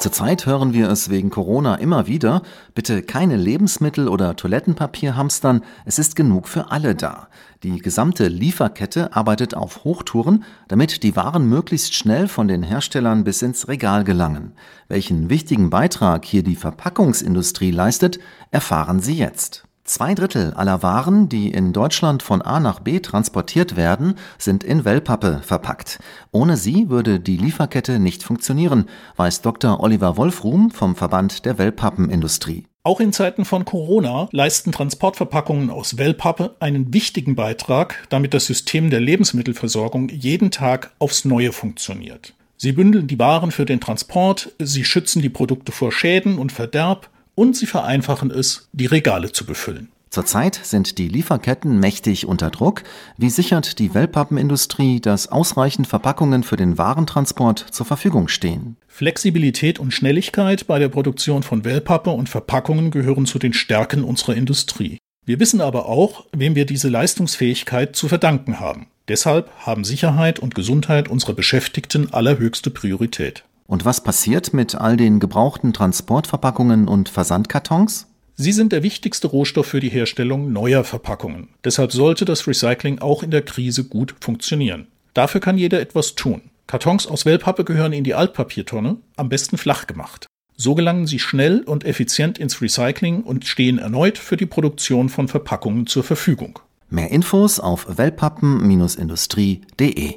Zurzeit hören wir es wegen Corona immer wieder, bitte keine Lebensmittel oder Toilettenpapier hamstern, es ist genug für alle da. Die gesamte Lieferkette arbeitet auf Hochtouren, damit die Waren möglichst schnell von den Herstellern bis ins Regal gelangen. Welchen wichtigen Beitrag hier die Verpackungsindustrie leistet, erfahren Sie jetzt. Zwei Drittel aller Waren, die in Deutschland von A nach B transportiert werden, sind in Wellpappe verpackt. Ohne sie würde die Lieferkette nicht funktionieren, weiß Dr. Oliver Wolfruhm vom Verband der Wellpappenindustrie. Auch in Zeiten von Corona leisten Transportverpackungen aus Wellpappe einen wichtigen Beitrag, damit das System der Lebensmittelversorgung jeden Tag aufs Neue funktioniert. Sie bündeln die Waren für den Transport, sie schützen die Produkte vor Schäden und Verderb und sie vereinfachen es, die Regale zu befüllen. Zurzeit sind die Lieferketten mächtig unter Druck. Wie sichert die Wellpappenindustrie, dass ausreichend Verpackungen für den Warentransport zur Verfügung stehen? Flexibilität und Schnelligkeit bei der Produktion von Wellpappe und Verpackungen gehören zu den Stärken unserer Industrie. Wir wissen aber auch, wem wir diese Leistungsfähigkeit zu verdanken haben. Deshalb haben Sicherheit und Gesundheit unserer Beschäftigten allerhöchste Priorität. Und was passiert mit all den gebrauchten Transportverpackungen und Versandkartons? Sie sind der wichtigste Rohstoff für die Herstellung neuer Verpackungen. Deshalb sollte das Recycling auch in der Krise gut funktionieren. Dafür kann jeder etwas tun. Kartons aus Wellpappe gehören in die Altpapiertonne, am besten flach gemacht. So gelangen sie schnell und effizient ins Recycling und stehen erneut für die Produktion von Verpackungen zur Verfügung. Mehr Infos auf wellpappen-industrie.de